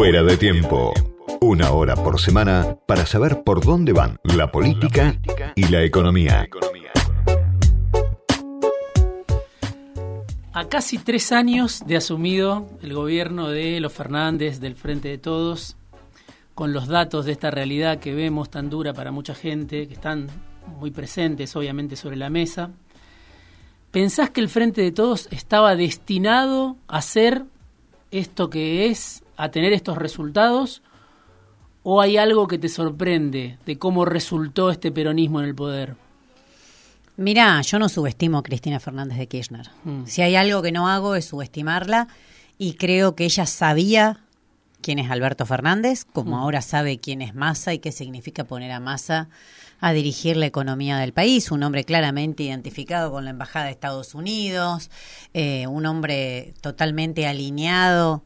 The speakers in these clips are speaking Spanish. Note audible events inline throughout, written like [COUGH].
Fuera de tiempo. Una hora por semana para saber por dónde van la política y la economía. A casi tres años de asumido el gobierno de los Fernández del Frente de Todos, con los datos de esta realidad que vemos tan dura para mucha gente, que están muy presentes obviamente sobre la mesa, ¿pensás que el Frente de Todos estaba destinado a ser esto que es, a tener estos resultados? ¿O hay algo que te sorprende de cómo resultó este peronismo en el poder? Mirá, yo no subestimo a Cristina Fernández de Kirchner. Mm. Si hay algo que no hago es subestimarla y creo que ella sabía quién es Alberto Fernández, como Mm. ahora sabe quién es Massa y qué significa poner a Massa a dirigir la economía del país, un hombre claramente identificado con la Embajada de Estados Unidos, eh, un hombre totalmente alineado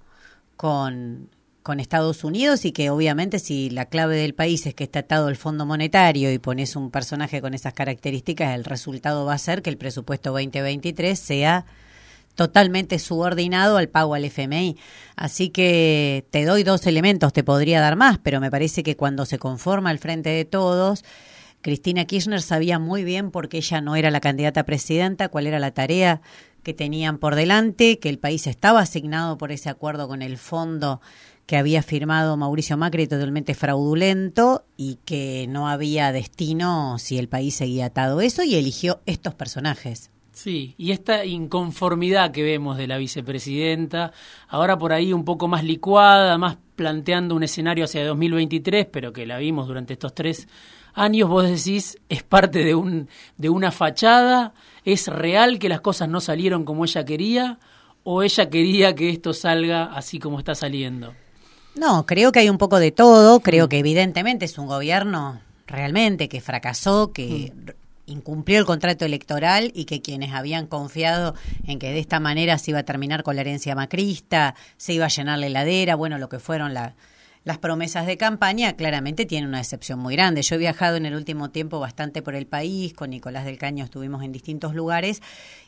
con, con Estados Unidos y que obviamente si la clave del país es que está atado el Fondo Monetario y pones un personaje con esas características, el resultado va a ser que el presupuesto 2023 sea totalmente subordinado al pago al FMI. Así que te doy dos elementos, te podría dar más, pero me parece que cuando se conforma el Frente de Todos, Cristina Kirchner sabía muy bien porque ella no era la candidata a presidenta, cuál era la tarea que tenían por delante, que el país estaba asignado por ese acuerdo con el fondo que había firmado Mauricio Macri totalmente fraudulento y que no había destino si el país seguía atado eso y eligió estos personajes. Sí, y esta inconformidad que vemos de la vicepresidenta, ahora por ahí un poco más licuada, más planteando un escenario hacia 2023, pero que la vimos durante estos tres años, vos decís, es parte de, un, de una fachada, es real que las cosas no salieron como ella quería, o ella quería que esto salga así como está saliendo. No, creo que hay un poco de todo. Creo que evidentemente es un gobierno realmente que fracasó, que incumplió el contrato electoral y que quienes habían confiado en que de esta manera se iba a terminar con la herencia macrista, se iba a llenar la heladera, bueno, lo que fueron la- las promesas de campaña, claramente tienen una decepción muy grande. Yo he viajado en el último tiempo bastante por el país, con Nicolás del Caño estuvimos en distintos lugares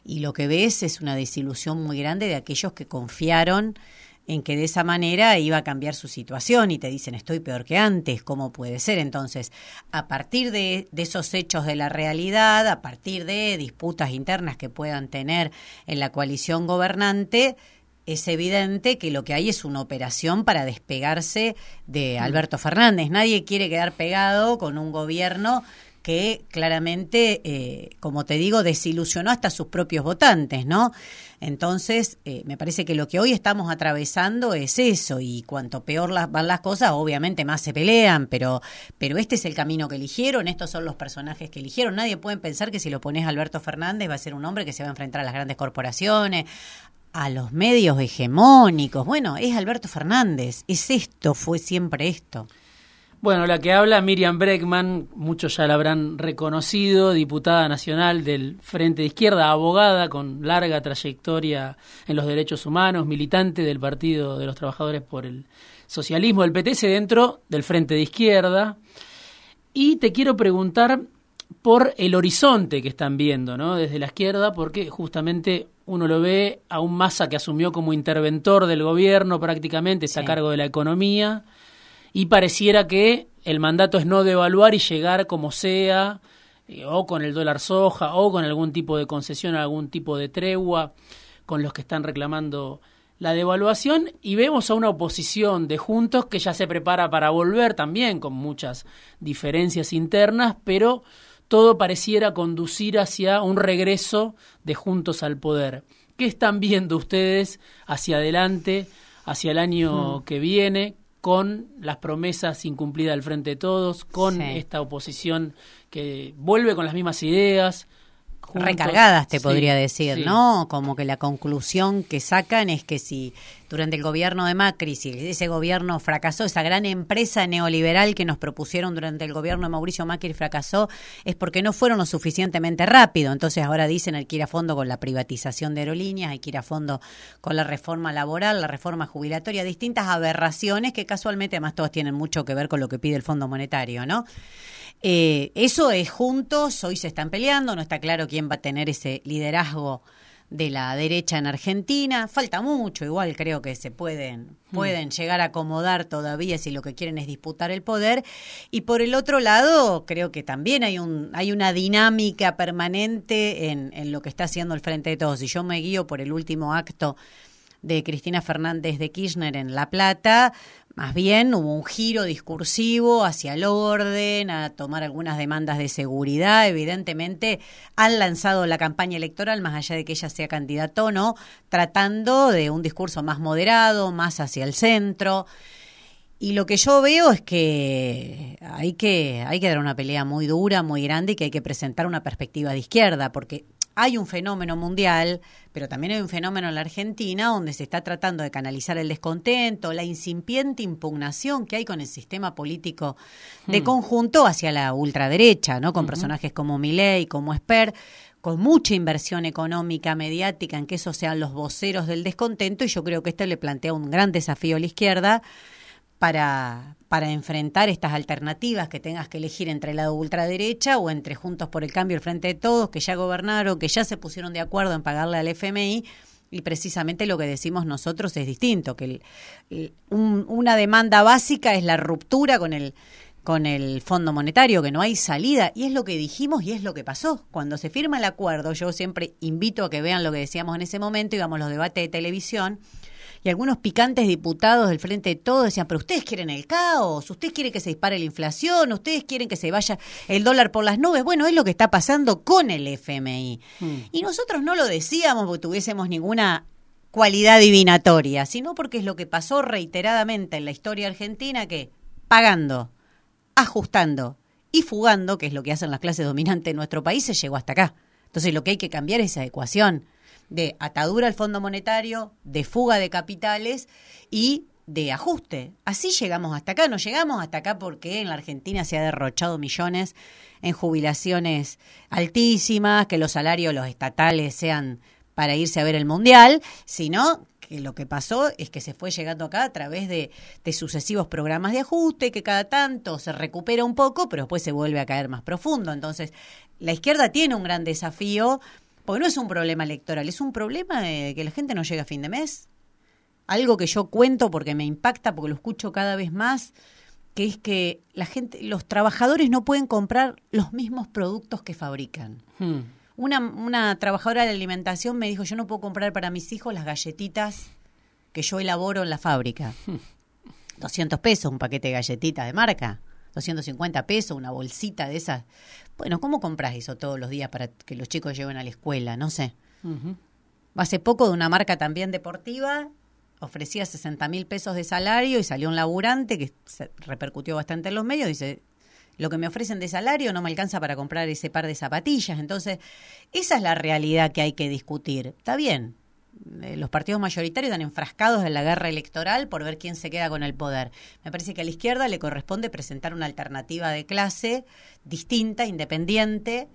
y lo que ves es una desilusión muy grande de aquellos que confiaron en que de esa manera iba a cambiar su situación y te dicen estoy peor que antes, ¿cómo puede ser? Entonces, a partir de, de esos hechos de la realidad, a partir de disputas internas que puedan tener en la coalición gobernante, es evidente que lo que hay es una operación para despegarse de Alberto Fernández. Nadie quiere quedar pegado con un gobierno que claramente, eh, como te digo, desilusionó hasta sus propios votantes, ¿no? Entonces, eh, me parece que lo que hoy estamos atravesando es eso, y cuanto peor las, van las cosas, obviamente más se pelean, pero, pero este es el camino que eligieron, estos son los personajes que eligieron. Nadie puede pensar que si lo pones a Alberto Fernández va a ser un hombre que se va a enfrentar a las grandes corporaciones, a los medios hegemónicos. Bueno, es Alberto Fernández, es esto, fue siempre esto. Bueno, la que habla Miriam Breckman, muchos ya la habrán reconocido, diputada nacional del Frente de Izquierda, abogada con larga trayectoria en los derechos humanos, militante del Partido de los Trabajadores por el Socialismo del PTS dentro del Frente de Izquierda. Y te quiero preguntar por el horizonte que están viendo, ¿no? Desde la izquierda, porque justamente uno lo ve a un Massa que asumió como interventor del gobierno prácticamente, está Sí. a cargo de la economía, y pareciera que el mandato es no devaluar y llegar como sea, eh, o con el dólar soja, o con algún tipo de concesión, algún tipo de tregua, con los que están reclamando la devaluación, y vemos a una oposición de Juntos que ya se prepara para volver también, con muchas diferencias internas, pero todo pareciera conducir hacia un regreso de Juntos al poder. ¿Qué están viendo ustedes hacia adelante, hacia el año que viene, con las promesas incumplidas del Frente de Todos, con Sí. esta oposición que vuelve con las mismas ideas? Juntos? recargadas, te Sí, podría decir, sí. ¿no? Como que la conclusión que sacan es que si durante el gobierno de Macri, si ese gobierno fracasó, esa gran empresa neoliberal que nos propusieron durante el gobierno de Mauricio Macri fracasó, es porque no fueron lo suficientemente rápido. Entonces ahora dicen hay que ir a fondo con la privatización de aerolíneas, hay que ir a fondo con la reforma laboral, la reforma jubilatoria, distintas aberraciones que casualmente además todas tienen mucho que ver con lo que pide el Fondo Monetario, ¿no? Eh, eso es juntos, hoy se están peleando, no está claro quién va a tener ese liderazgo de la derecha en Argentina. Falta mucho, igual creo que se pueden, hmm. pueden llegar a acomodar todavía si lo que quieren es disputar el poder. Y por el otro lado, creo que también hay, un, hay una dinámica permanente en, en lo que está haciendo el Frente de Todos. Y yo me guío por el último acto de Cristina Fernández de Kirchner en La Plata, más bien hubo un giro discursivo hacia el orden, a tomar algunas demandas de seguridad. Evidentemente han lanzado la campaña electoral, más allá de que ella sea candidato o no, tratando de un discurso más moderado, más hacia el centro. Y lo que yo veo es que hay que, hay que dar una pelea muy dura, muy grande y que hay que presentar una perspectiva de izquierda, porque hay un fenómeno mundial, pero también hay un fenómeno en la Argentina donde se está tratando de canalizar el descontento, la incipiente impugnación que hay con el sistema político de hmm. conjunto hacia la ultraderecha, ¿no? Con personajes como Milei, como Esper, con mucha inversión económica, mediática, en que esos sean los voceros del descontento, y yo creo que esto le plantea un gran desafío a la izquierda para, para enfrentar estas alternativas que tengas que elegir entre la ultraderecha o entre Juntos por el Cambio, el Frente de Todos, que ya gobernaron, que ya se pusieron de acuerdo en pagarle al FMI. Y precisamente lo que decimos nosotros es distinto, que una demanda básica es la ruptura con el, con el Fondo Monetario, que no hay salida. Y es lo que dijimos y es lo que pasó. Cuando se firma el acuerdo, yo siempre invito a que vean lo que decíamos en ese momento, íbamos los debates de televisión, y algunos picantes diputados del Frente de Todos decían, pero ustedes quieren el caos, ustedes quieren que se dispare la inflación, ustedes quieren que se vaya el dólar por las nubes. Bueno, es lo que está pasando con el FMI. Hmm. Y nosotros no lo decíamos porque tuviésemos ninguna cualidad divinatoria, sino porque es lo que pasó reiteradamente en la historia argentina que pagando, ajustando y fugando, que es lo que hacen las clases dominantes de nuestro país, se llegó hasta acá. Entonces lo que hay que cambiar es esa ecuación de atadura al Fondo Monetario, de fuga de capitales y de ajuste. Así llegamos hasta acá. No llegamos hasta acá porque en la Argentina se ha derrochado millones en jubilaciones altísimas, que los salarios los estatales sean para irse a ver el Mundial, sino que lo que pasó es que se fue llegando acá a través de, de, sucesivos programas de ajuste, que cada tanto se recupera un poco, pero después se vuelve a caer más profundo. Entonces, la izquierda tiene un gran desafío porque no es un problema electoral, es un problema de que la gente no llega a fin de mes. Algo que yo cuento porque me impacta, porque lo escucho cada vez más, que es que la gente, los trabajadores no pueden comprar los mismos productos que fabrican. Hmm. Una, una trabajadora de alimentación me dijo, yo no puedo comprar para mis hijos las galletitas que yo elaboro en la fábrica. 200 hmm. pesos un paquete de galletitas de marca. 250 pesos, una bolsita de esas. Bueno, ¿cómo compras eso todos los días para que los chicos lleven a la escuela? No sé. Hace poco de una marca también deportiva, ofrecía 60 mil pesos de salario y salió un laburante que se repercutió bastante en los medios. Dice, lo que me ofrecen de salario no me alcanza para comprar ese par de zapatillas. Entonces, esa es la realidad que hay que discutir. Está bien, los partidos mayoritarios están enfrascados en la guerra electoral por ver quién se queda con el poder. Me parece que a la izquierda le corresponde presentar una alternativa de clase distinta, independiente,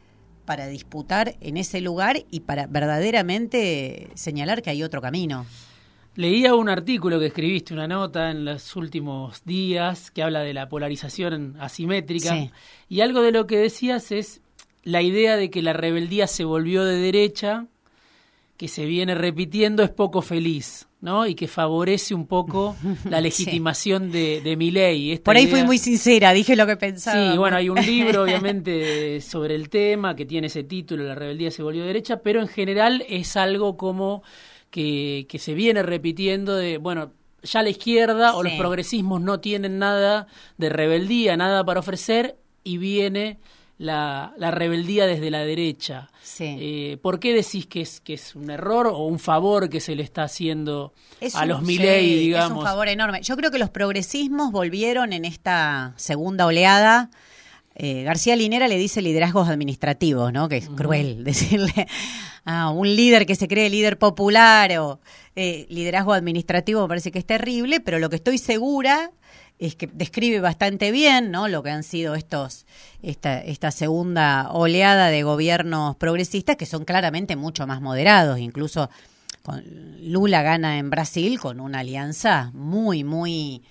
para disputar en ese lugar y para verdaderamente señalar que hay otro camino. Leía un artículo que escribiste, una nota en los últimos días que habla de la polarización asimétrica y algo de lo que decías es la idea de que la rebeldía se volvió de derecha que se viene repitiendo es poco feliz, ¿no? Y que favorece un poco [LAUGHS] la legitimación de, de mi ley. Por ahí fui muy sincera, dije lo que pensaba. Sí, bueno, hay un [LAUGHS] libro, obviamente, sobre el tema que tiene ese título, La rebeldía se volvió derecha, pero en general es algo como que, que se viene repitiendo de, bueno, ya la izquierda o los progresismos no tienen nada de rebeldía, nada para ofrecer, y viene la, la rebeldía desde la derecha. Eh, ¿Por qué decís que es, que es un error o un favor que se le está haciendo a los Milei, digamos? Es un favor enorme. Yo creo que los progresismos volvieron en esta segunda oleada. Eh, García Linera le dice liderazgos administrativos, ¿no? Que es cruel [LAUGHS] decirle a un líder que se cree líder popular o eh, liderazgo administrativo me parece que es terrible, pero lo que estoy segura es que describe bastante bien ¿no? lo que han sido estos esta, esta segunda oleada de gobiernos progresistas que son claramente mucho más moderados, incluso con Lula gana en Brasil con una alianza muy, muy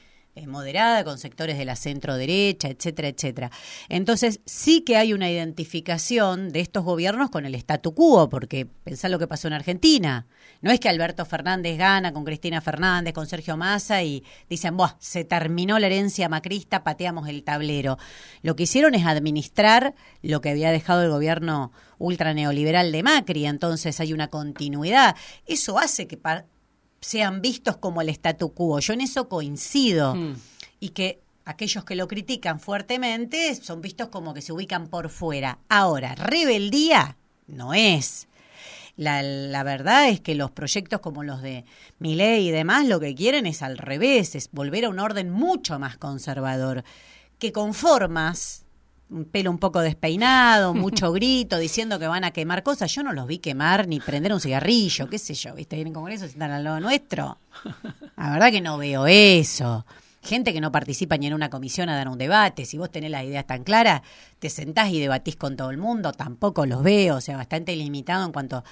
moderada con sectores de la centro derecha, etcétera, etcétera. Entonces, sí que hay una identificación de estos gobiernos con el statu quo, porque pensá lo que pasó en Argentina. No es que Alberto Fernández gana con Cristina Fernández, con Sergio Massa y dicen, Buah, se terminó la herencia macrista, pateamos el tablero. Lo que hicieron es administrar lo que había dejado el gobierno ultra neoliberal de Macri, entonces hay una continuidad. Eso hace que sean vistos como el statu quo. Yo en eso coincido. Mm. Y que aquellos que lo critican fuertemente son vistos como que se ubican por fuera. Ahora, rebeldía no es. La, la, verdad es que los proyectos como los de Miley y demás lo que quieren es al revés, es volver a un orden mucho más conservador, que con formas un pelo un poco despeinado, [LAUGHS] mucho grito, diciendo que van a quemar cosas. Yo no los vi quemar ni prender un cigarrillo, qué sé yo, ¿viste? Vienen Congreso, se están al lado nuestro. La verdad que no veo eso. Gente que no participa ni en una comisión a dar un debate. Si vos tenés las ideas tan claras, te sentás y debatís con todo el mundo. Tampoco los veo, o sea, bastante limitado en cuanto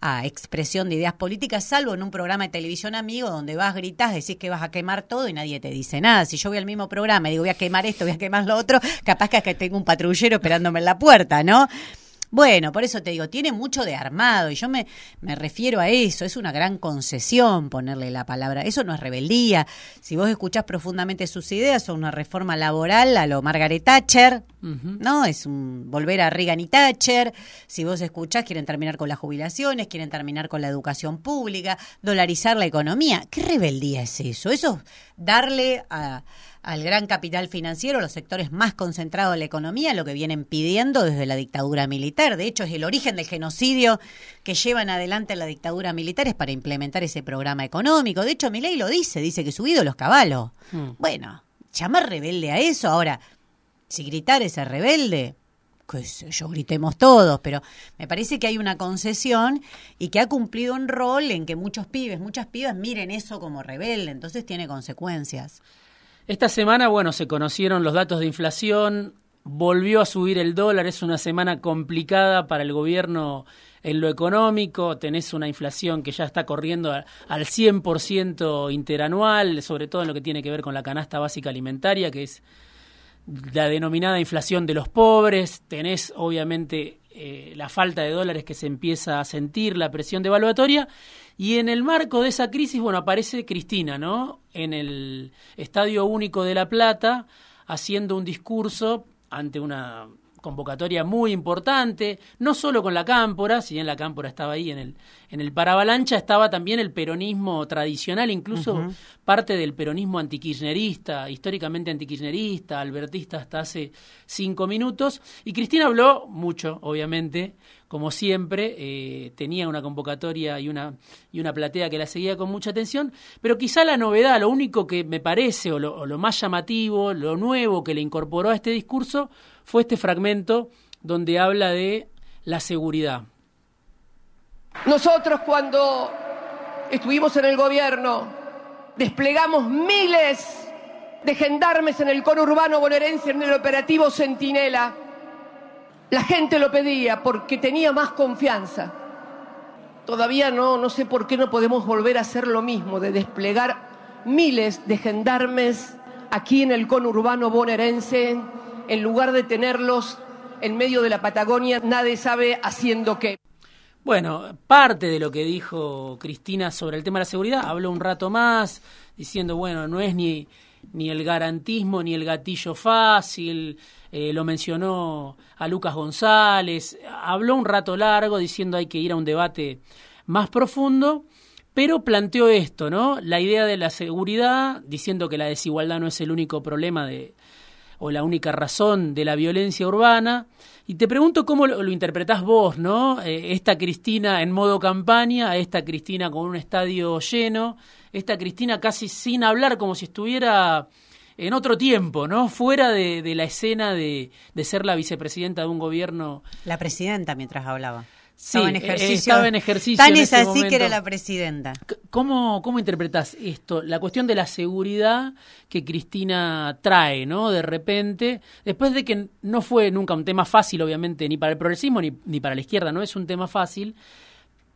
a expresión de ideas políticas, salvo en un programa de televisión amigo donde vas, gritas, decís que vas a quemar todo y nadie te dice nada. Si yo voy al mismo programa y digo voy a quemar esto, voy a quemar lo otro, capaz que es que tengo un patrullero esperándome en la puerta, ¿no? Bueno, por eso te digo, tiene mucho de armado y yo me, me refiero a eso, es una gran concesión ponerle la palabra, eso no es rebeldía. Si vos escuchás profundamente sus ideas, son una reforma laboral a lo Margaret Thatcher, ¿no? Es un volver a Reagan y Thatcher. Si vos escuchás, quieren terminar con las jubilaciones, quieren terminar con la educación pública, dolarizar la economía. ¿Qué rebeldía es eso? Eso es darle a al gran capital financiero, los sectores más concentrados de la economía, lo que vienen pidiendo desde la dictadura militar. De hecho, es el origen del genocidio que llevan adelante la dictadura militar es para implementar ese programa económico. De hecho, ley lo dice, dice que su ídolo es caballo. Hmm. Bueno, llamar rebelde a eso. Ahora, si gritar ese rebelde, pues yo gritemos todos, pero me parece que hay una concesión y que ha cumplido un rol en que muchos pibes, muchas pibas miren eso como rebelde, entonces tiene consecuencias. Esta semana, bueno, se conocieron los datos de inflación, volvió a subir el dólar, es una semana complicada para el gobierno en lo económico, tenés una inflación que ya está corriendo al 100% interanual, sobre todo en lo que tiene que ver con la canasta básica alimentaria, que es la denominada inflación de los pobres, tenés obviamente eh, la falta de dólares que se empieza a sentir, la presión devaluatoria, y en el marco de esa crisis, bueno, aparece Cristina, ¿no? En el Estadio Único de La Plata, haciendo un discurso ante una convocatoria muy importante, no solo con la cámpora, si bien la cámpora estaba ahí en el, en el paravalancha, estaba también el peronismo tradicional, incluso parte del peronismo antikirchnerista, históricamente antikirchnerista, albertista hasta hace cinco minutos, y Cristina habló mucho, obviamente, como siempre, eh, tenía una convocatoria y una, y una platea que la seguía con mucha atención, pero quizá la novedad, lo único que me parece, o lo más llamativo, lo nuevo que le incorporó a este discurso, fue este fragmento donde habla de la seguridad. Nosotros cuando estuvimos en el gobierno desplegamos miles de gendarmes en el conurbano bonaerense en el operativo Centinela. La gente lo pedía porque tenía más confianza. Todavía no, no sé por qué no podemos volver a hacer lo mismo, de desplegar miles de gendarmes aquí en el conurbano bonaerense en lugar de tenerlos en medio de la Patagonia, nadie sabe haciendo qué. Bueno, parte de lo que dijo Cristina sobre el tema de la seguridad, habló un rato más, diciendo, bueno, no es ni, ni el garantismo ni el gatillo fácil, eh, lo mencionó a Lucas González, habló un rato largo diciendo hay que ir a un debate más profundo, pero planteó esto, ¿no? La idea de la seguridad, diciendo que la desigualdad no es el único problema de, o la única razón de la violencia urbana. Y te pregunto cómo lo, interpretás vos, ¿no? Eh, esta Cristina en modo campaña, esta Cristina con un estadio lleno, esta Cristina casi sin hablar, como si estuviera en otro tiempo, ¿no? Fuera de, de la escena de, de ser la vicepresidenta de un gobierno. La presidenta mientras hablaba. Sí, estaba en eh, ejercicio. Estaba en ejercicio Tan es así que era la presidenta. ¿Cómo, ¿Cómo interpretas esto? La cuestión de la seguridad que Cristina trae, ¿no? De repente, después de que no fue nunca un tema fácil, obviamente, ni para el progresismo ni, ni para la izquierda, no es un tema fácil,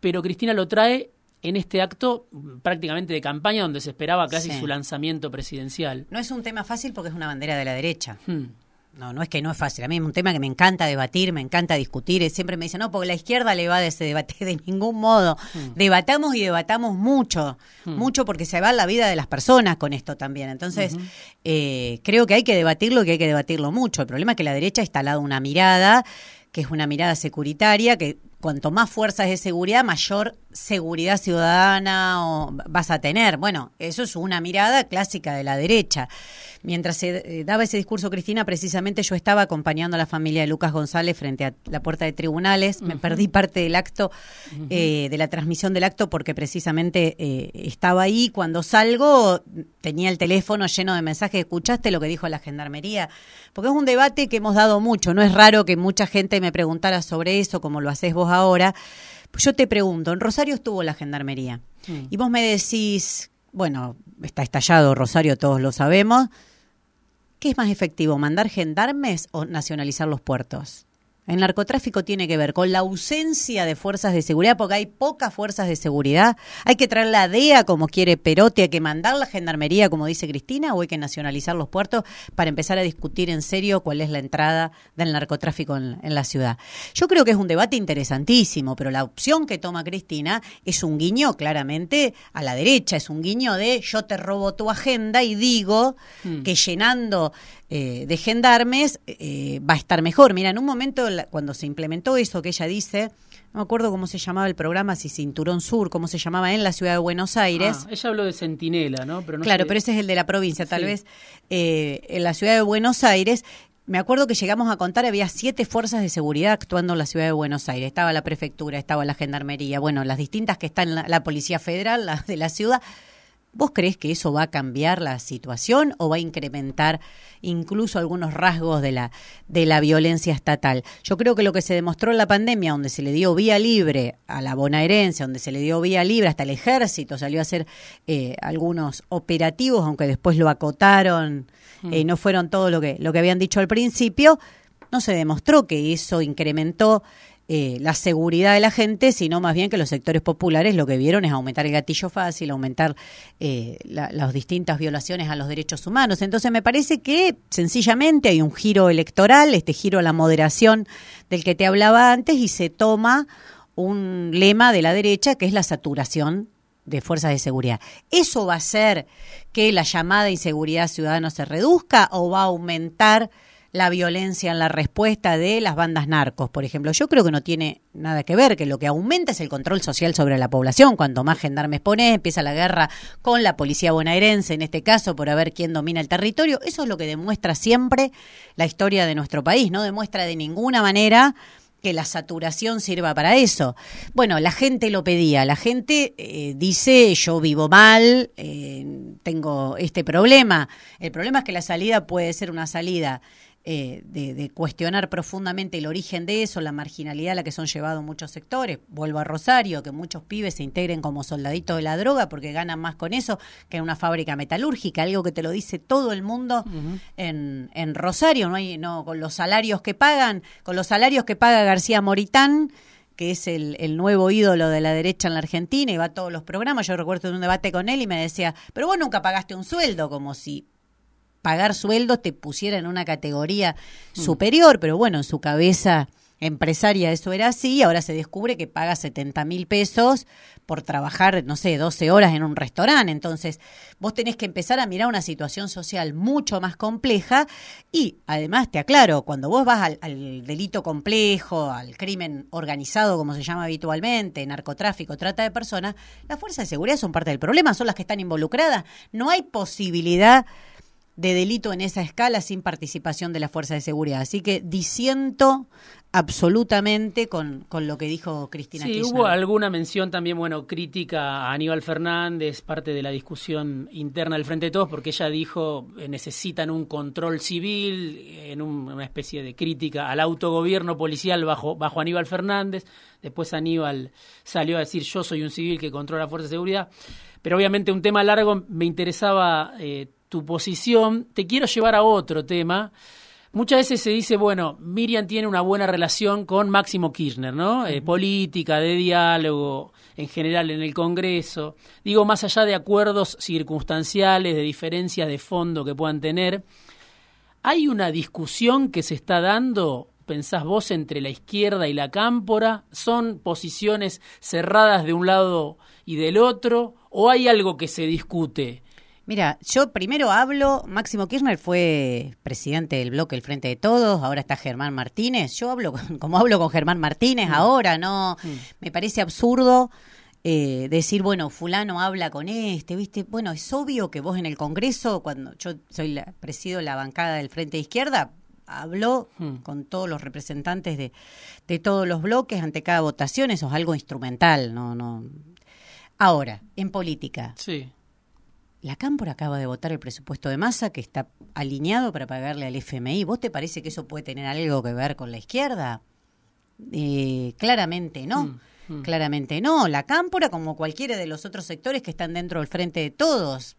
pero Cristina lo trae en este acto prácticamente de campaña donde se esperaba casi Sí. su lanzamiento presidencial. No es un tema fácil porque es una bandera de la derecha. Hmm. No, no es que no es fácil. A mí es un tema que me encanta debatir, me encanta discutir. Siempre me dicen, no, porque la izquierda le va de ese debate. [LAUGHS] De ningún modo. Debatamos y debatamos mucho. Mucho porque se va la vida de las personas con esto también. Entonces, eh, creo que hay que debatirlo y que hay que debatirlo mucho. El problema es que la derecha ha instalado una mirada que es una mirada securitaria, que cuanto más fuerzas de seguridad, mayor seguridad ciudadana o vas a tener. Bueno, eso es una mirada clásica de la derecha. Mientras se eh, daba ese discurso, Cristina, precisamente yo estaba acompañando a la familia de Lucas González frente a la puerta de tribunales. Me perdí parte del acto, eh, de la transmisión del acto, porque precisamente eh, estaba ahí. Cuando salgo, tenía el teléfono lleno de mensajes. ¿Escuchaste lo que dijo la gendarmería? Porque es un debate que hemos dado mucho. No es raro que mucha gente me preguntara sobre eso, como lo haces vos ahora. Yo te pregunto, en Rosario estuvo la gendarmería. Y vos me decís, bueno, está estallado Rosario, todos lo sabemos. ¿Qué es más efectivo, mandar gendarmes o nacionalizar los puertos? El narcotráfico tiene que ver con la ausencia de fuerzas de seguridad, porque hay pocas fuerzas de seguridad. Hay que traer la DEA como quiere Perotti, hay que mandar la gendarmería como dice Cristina, o hay que nacionalizar los puertos para empezar a discutir en serio cuál es la entrada del narcotráfico en, en la ciudad. Yo creo que es un debate interesantísimo, pero la opción que toma Cristina es un guiño claramente a la derecha, es un guiño de yo te robo tu agenda y digo que llenando eh, de gendarmes eh, va a estar mejor. Mira, en un momento cuando se implementó eso que ella dice, no me acuerdo cómo se llamaba el programa, si Cinturón Sur, cómo se llamaba en la ciudad de Buenos Aires. Ah, ella habló de Centinela, ¿no? Pero no claro, sé- pero ese es el de la provincia, tal Sí. vez. eh, en la ciudad de Buenos Aires, me acuerdo que llegamos a contar, había siete fuerzas de seguridad actuando en la ciudad de Buenos Aires. Estaba la prefectura, estaba la gendarmería, bueno, las distintas que están, la, la Policía Federal, la de la ciudad. ¿Vos crees que eso va a cambiar la situación o va a incrementar incluso algunos rasgos de la, de la violencia estatal? Yo creo que lo que se demostró en la pandemia, donde se le dio vía libre a la bonaerense, donde se le dio vía libre, hasta el ejército salió a hacer eh, algunos operativos, aunque después lo acotaron, eh, no fueron todo lo que, lo que habían dicho al principio, no se demostró que eso incrementó eh, la seguridad de la gente, sino más bien que los sectores populares lo que vieron es aumentar el gatillo fácil, aumentar eh, la- las distintas violaciones a los derechos humanos. Entonces me parece que sencillamente hay un giro electoral, este giro a la moderación del que te hablaba antes, y se toma un lema de la derecha que es la saturación de fuerzas de seguridad. ¿Eso va a hacer que la llamada inseguridad ciudadana se reduzca o va a aumentar la violencia en la respuesta de las bandas narcos, por ejemplo? Yo creo que no tiene nada que ver, que lo que aumenta es el control social sobre la población. Cuanto más gendarmes pones, empieza la guerra con la policía bonaerense, en este caso, por ver quién domina el territorio. Eso es lo que demuestra siempre la historia de nuestro país. No demuestra de ninguna manera que la saturación sirva para eso. Bueno, la gente lo pedía, la gente eh, dice yo vivo mal, eh, tengo este problema. El problema es que la salida puede ser una salida eh, de, de cuestionar profundamente el origen de eso, la marginalidad a la que son llevados muchos sectores. Vuelvo a Rosario, que muchos pibes se integren como soldaditos de la droga porque ganan más con eso que en una fábrica metalúrgica, algo que te lo dice todo el mundo en, en Rosario, no hay, no, con los salarios que pagan, con los salarios que paga García Moritán que es el, el nuevo ídolo de la derecha en la Argentina y va a todos los programas. Yo recuerdo en un debate con él y me decía, pero vos nunca pagaste un sueldo, como si pagar sueldos te pusiera en una categoría superior, pero bueno, en su cabeza empresaria eso era así ahora se descubre que paga 70 mil pesos por trabajar, no sé, 12 horas en un restaurante. Entonces, vos tenés que empezar a mirar una situación social mucho más compleja y además te aclaro, cuando vos vas al, al delito complejo, al crimen organizado, como se llama habitualmente, narcotráfico, trata de personas, las fuerzas de seguridad son parte del problema, son las que están involucradas. No hay posibilidad de delito en esa escala sin participación de la fuerza de seguridad. Así que disiento absolutamente con, con lo que dijo Cristina Sí, Kirchner. hubo alguna mención también, bueno, crítica a Aníbal Fernández, parte de la discusión interna del Frente de Todos, porque ella dijo eh, necesitan un control civil, en un- una especie de crítica al autogobierno policial bajo, bajo Aníbal Fernández. Después Aníbal salió a decir yo soy un civil que controla la fuerza de seguridad. Pero obviamente un tema largo, me interesaba eh, tu posición. Te quiero llevar a otro tema Muchas veces se dice, bueno, Miriam tiene una buena relación con Máximo Kirchner, ¿no? Eh, política, de diálogo, en general en el Congreso. Digo, más allá de acuerdos circunstanciales, de diferencias de fondo que puedan tener, ¿hay una discusión que se está dando, pensás vos, entre la izquierda y la cámpora? ¿Son posiciones cerradas de un lado y del otro? ¿O hay algo que se discute? Mira, yo primero hablo, Máximo Kirchner fue presidente del bloque El Frente de Todos, ahora está Germán Martínez, yo hablo [LAUGHS] como hablo con Germán Martínez mm. ahora, no, mm. me parece absurdo eh, decir, bueno, fulano habla con este, ¿viste? Bueno, es obvio que vos en el Congreso, cuando yo soy la, presido la bancada del Frente de Izquierda, habló mm. con todos los representantes de, de todos los bloques ante cada votación, eso es algo instrumental, no, no. Ahora, en política. Sí la Cámpora acaba de votar el presupuesto de masa que está alineado para pagarle al FMI. ¿Vos te parece que eso puede tener algo que ver con la izquierda? Eh, claramente no. Mm, mm. Claramente no. La Cámpora, como cualquiera de los otros sectores que están dentro del frente de todos,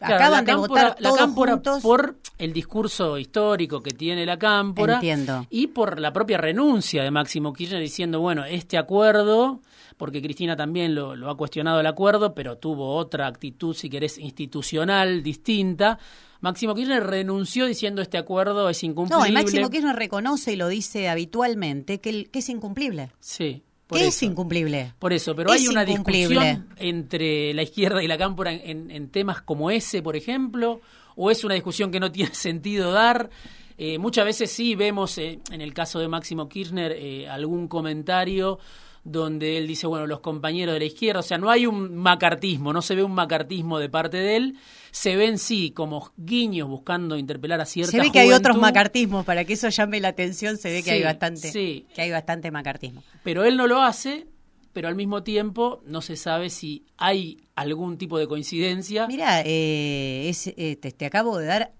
acaban de votar la cámpora por el discurso histórico que tiene la cámpora Entiendo. y por la propia renuncia de Máximo Kirchner diciendo bueno este acuerdo porque Cristina también lo, ha cuestionado el acuerdo, pero tuvo otra actitud, si querés, institucional distinta. Máximo Kirchner renunció diciendo este acuerdo es incumplible. No, y Máximo Kirchner reconoce y lo dice habitualmente que, que es incumplible. Sí. ¿Qué es incumplible? Por eso, pero hay una discusión entre la izquierda y la cámpora en, temas como ese, por ejemplo, o es una discusión que no [LAUGHS] tiene sentido dar. Eh, muchas veces sí vemos, eh, en el caso de Máximo Kirchner, eh, algún comentario donde él dice, bueno, los compañeros de la izquierda, o sea, no hay un macartismo, no se ve un macartismo de parte de él, se ven sí como guiños buscando interpelar a cierta Se ve que hay otros macartismos, para que eso llame la atención, se ve que hay bastante que hay bastante macartismo. Pero él no lo hace, pero al mismo tiempo no se sabe si hay algún tipo de coincidencia. Mira, eh, eh, te acabo de dar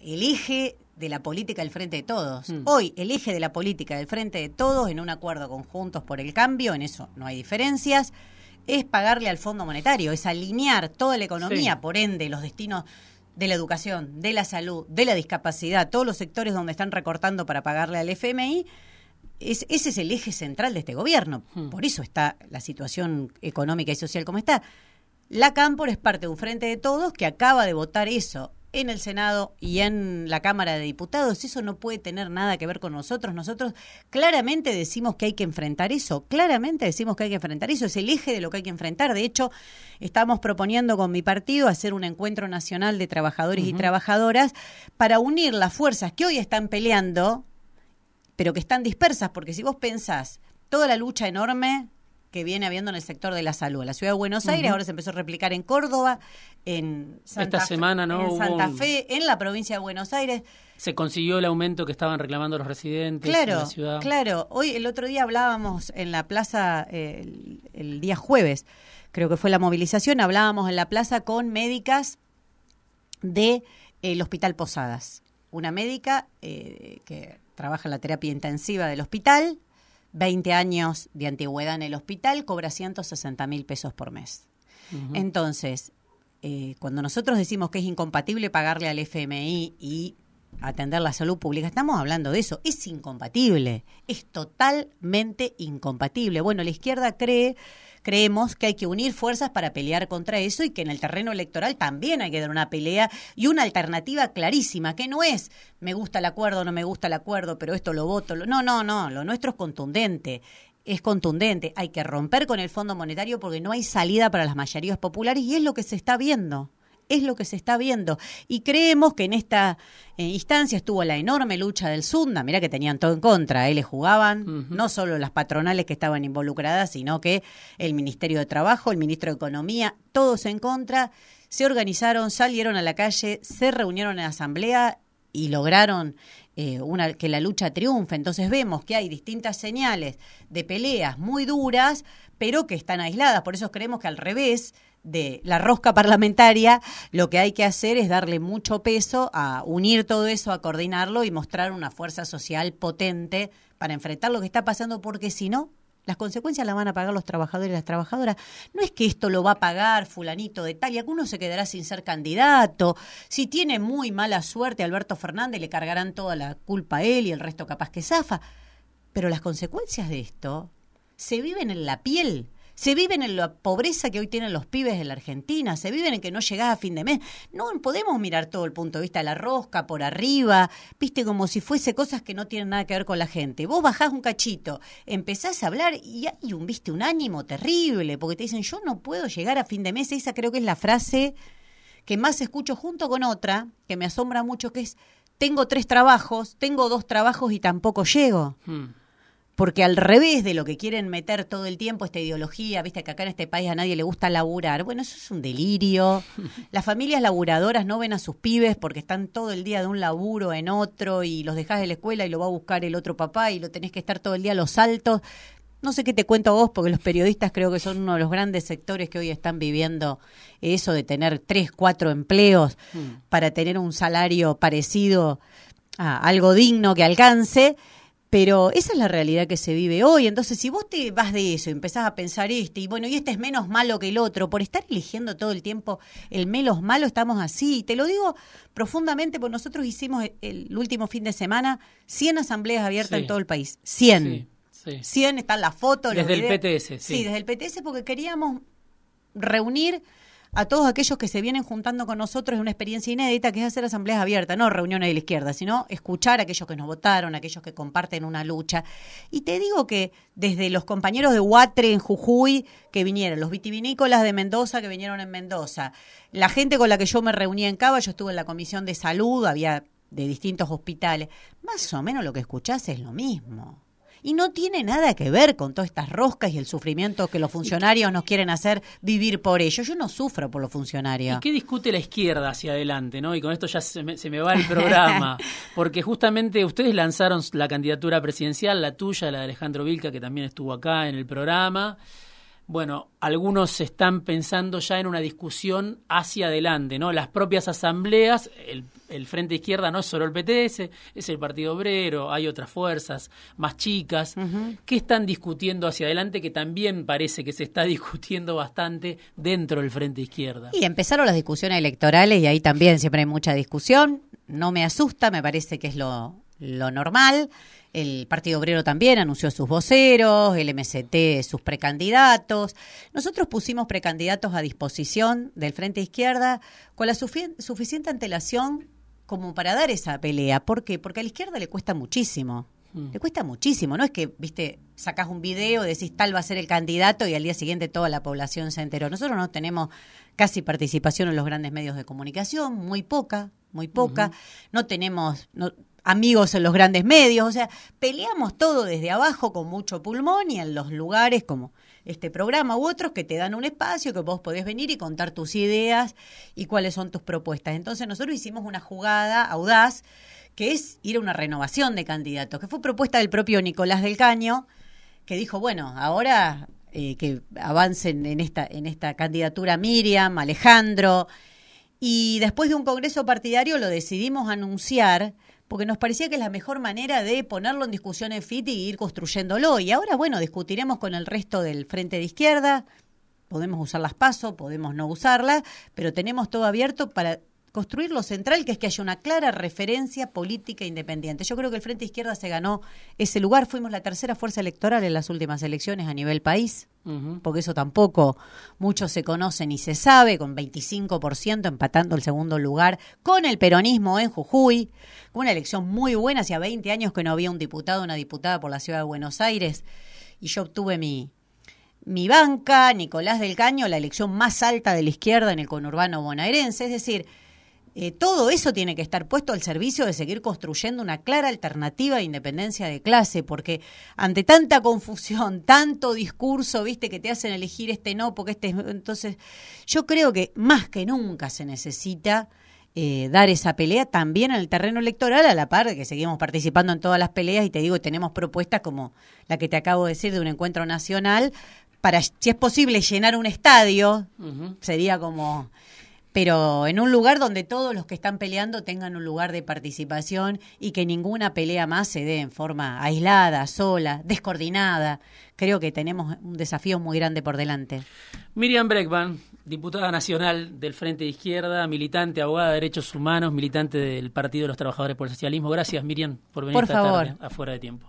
el eje de la política del Frente de Todos. Mm. Hoy el eje de la política del Frente de Todos, en un acuerdo conjuntos por el cambio, en eso no hay diferencias, es pagarle al Fondo Monetario, es alinear toda la economía, por ende los destinos de la educación, de la salud, de la discapacidad, todos los sectores donde están recortando para pagarle al FMI. Es, ese es el eje central de este gobierno. Mm. Por eso está la situación económica y social como está. La Cámpor es parte de un frente de todos que acaba de votar eso en el Senado y en la Cámara de Diputados. Eso no puede tener nada que ver con nosotros. Nosotros claramente decimos que hay que enfrentar eso. Claramente decimos que hay que enfrentar eso. Es el eje de lo que hay que enfrentar. De hecho, estamos proponiendo con mi partido hacer un encuentro nacional de trabajadores y trabajadoras para unir las fuerzas que hoy están peleando, pero que están dispersas. Porque si vos pensás toda la lucha enorme que viene habiendo en el sector de la salud. La ciudad de Buenos Aires ahora se empezó a replicar en Córdoba, en Santa, Esta semana, ¿no? en Santa Fe, en la provincia de Buenos Aires. Se consiguió el aumento que estaban reclamando los residentes claro, en la ciudad. Claro, hoy el otro día hablábamos en la plaza, el, día jueves, creo que fue la movilización, hablábamos en la plaza con médicas del de, Hospital Posadas. Una médica eh, que trabaja en la terapia intensiva del hospital, 20 años de antigüedad en el hospital, cobra 160 mil pesos por mes. Entonces, eh, cuando nosotros decimos que es incompatible pagarle al FMI y atender la salud pública, estamos hablando de eso. Es incompatible, es totalmente incompatible. Bueno, la izquierda cree creemos que hay que unir fuerzas para pelear contra eso y que en el terreno electoral también hay que dar una pelea y una alternativa clarísima, que no es me gusta el acuerdo, no me gusta el acuerdo, pero esto lo voto. No, no, no, lo nuestro es contundente es contundente. Hay que romper con el Fondo Monetario porque no hay salida para las mayorías populares y es lo que se está viendo es lo que se está viendo. Y creemos que en esta eh, instancia estuvo la enorme lucha del Sunda, mira que tenían todo en contra, ¿eh? le jugaban no solo las patronales que estaban involucradas, sino que el Ministerio de Trabajo, el Ministro de Economía, todos en contra, se organizaron, salieron a la calle, se reunieron en asamblea y lograron eh, una, que la lucha triunfe. Entonces vemos que hay distintas señales de peleas muy duras, pero que están aisladas. Por eso creemos que al revés, de la rosca parlamentaria, lo que hay que hacer es darle mucho peso a unir todo eso, a coordinarlo y mostrar una fuerza social potente para enfrentar lo que está pasando, porque si no, las consecuencias las van a pagar los trabajadores y las trabajadoras. No es que esto lo va a pagar fulanito de tal y alguno se quedará sin ser candidato. Si tiene muy mala suerte Alberto Fernández, le cargarán toda la culpa a él y el resto capaz que zafa. Pero las consecuencias de esto se viven en la piel se viven en la pobreza que hoy tienen los pibes de la Argentina, se viven en que no llegás a fin de mes. No podemos mirar todo el punto de vista de la rosca por arriba, viste, como si fuese cosas que no tienen nada que ver con la gente. Vos bajás un cachito, empezás a hablar y hay un, viste, un ánimo terrible, porque te dicen, yo no puedo llegar a fin de mes. Esa creo que es la frase que más escucho junto con otra, que me asombra mucho, que es, tengo tres trabajos, tengo dos trabajos y tampoco llego. Hmm porque al revés de lo que quieren meter todo el tiempo, esta ideología, viste que acá en este país a nadie le gusta laburar, bueno, eso es un delirio. [LAUGHS] Las familias laburadoras no ven a sus pibes porque están todo el día de un laburo en otro y los dejas de la escuela y lo va a buscar el otro papá y lo tenés que estar todo el día a los saltos. No sé qué te cuento a vos, porque los periodistas creo que son uno de los grandes sectores que hoy están viviendo eso de tener tres, cuatro empleos mm. para tener un salario parecido a algo digno que alcance. Pero esa es la realidad que se vive hoy. Entonces, si vos te vas de eso y empezás a pensar este, y bueno, y este es menos malo que el otro, por estar eligiendo todo el tiempo el menos malo, estamos así. Y te lo digo profundamente, porque nosotros hicimos el, último fin de semana 100 asambleas abiertas en todo el país. 100. Sí, 100 están las fotos. Desde el PTS. Sí. sí, desde el PTS, porque queríamos reunir a todos aquellos que se vienen juntando con nosotros en una experiencia inédita que es hacer asambleas abiertas, no reuniones de la izquierda, sino escuchar a aquellos que nos votaron, a aquellos que comparten una lucha. Y te digo que desde los compañeros de Huatre en Jujuy que vinieron, los vitivinícolas de Mendoza que vinieron en Mendoza, la gente con la que yo me reuní en Cava, yo estuve en la comisión de salud, había de distintos hospitales, más o menos lo que escuchás es lo mismo y no tiene nada que ver con todas estas roscas y el sufrimiento que los funcionarios nos quieren hacer vivir por ello. Yo no sufro por los funcionarios. ¿Y qué discute la izquierda hacia adelante? ¿no? Y con esto ya se me, se me va el programa, [LAUGHS] porque justamente ustedes lanzaron la candidatura presidencial, la tuya, la de Alejandro Vilca, que también estuvo acá en el programa. Bueno, algunos están pensando ya en una discusión hacia adelante, ¿no? Las propias asambleas, el, el Frente Izquierda no es solo el PTS, es el Partido Obrero, hay otras fuerzas más chicas. ¿Qué están discutiendo hacia adelante que también parece que se está [LAUGHS] discutiendo bastante dentro del Frente Izquierda? Y empezaron las discusiones electorales y ahí también siempre hay mucha discusión. No me asusta, me parece que es lo, lo normal. El Partido Obrero también anunció sus voceros, el MST sus precandidatos. Nosotros pusimos precandidatos a disposición del Frente Izquierda con la suficiente antelación como para dar esa pelea. ¿Por qué? Porque a la izquierda le cuesta muchísimo. Mm. Le cuesta muchísimo, no es que, viste, sacás un video, decís tal va a ser el candidato y al día siguiente toda la población se enteró. Nosotros no tenemos casi participación en los grandes medios de comunicación, muy poca, muy poca. No tenemos, amigos en los grandes medios, o sea, peleamos todo desde abajo con mucho pulmón y en los lugares como este programa u otros que te dan un espacio que vos podés venir y contar tus ideas y cuáles son tus propuestas. Entonces nosotros hicimos una jugada audaz que es ir a una renovación de candidatos, que fue propuesta del propio Nicolás del Caño, que dijo, bueno, ahora eh, que avancen en esta, en esta candidatura Miriam, Alejandro, y después de un congreso partidario lo decidimos anunciar porque nos parecía que es la mejor manera de ponerlo en discusión en FIT y ir construyéndolo. Y ahora, bueno, discutiremos con el resto del frente de izquierda, podemos usar las pasos, podemos no usarlas, pero tenemos todo abierto para construir lo central, que es que haya una clara referencia política independiente. Yo creo que el Frente Izquierda se ganó ese lugar. Fuimos la tercera fuerza electoral en las últimas elecciones a nivel país, porque eso tampoco muchos se conocen y se sabe, con 25% empatando el segundo lugar con el peronismo en Jujuy. Una elección muy buena, hacía 20 años que no había un diputado o una diputada por la ciudad de Buenos Aires y yo obtuve mi, mi banca, Nicolás del Caño, la elección más alta de la izquierda en el conurbano bonaerense. Es decir, eh, todo eso tiene que estar puesto al servicio de seguir construyendo una clara alternativa de independencia de clase, porque ante tanta confusión, [LAUGHS] tanto discurso, viste, que te hacen elegir este no, porque este... Entonces, yo creo que más que nunca se necesita eh, dar esa pelea también en el terreno electoral, a la par de que seguimos participando en todas las peleas, y te digo, tenemos propuestas como la que te acabo de decir de un encuentro nacional, para, si es posible, llenar un estadio, sería como pero en un lugar donde todos los que están peleando tengan un lugar de participación y que ninguna pelea más se dé en forma aislada, sola, descoordinada. Creo que tenemos un desafío muy grande por delante. Miriam Breckman, diputada nacional del Frente de Izquierda, militante, abogada de derechos humanos, militante del Partido de los Trabajadores por el Socialismo. Gracias, Miriam, por venir por esta favor. tarde afuera de tiempo.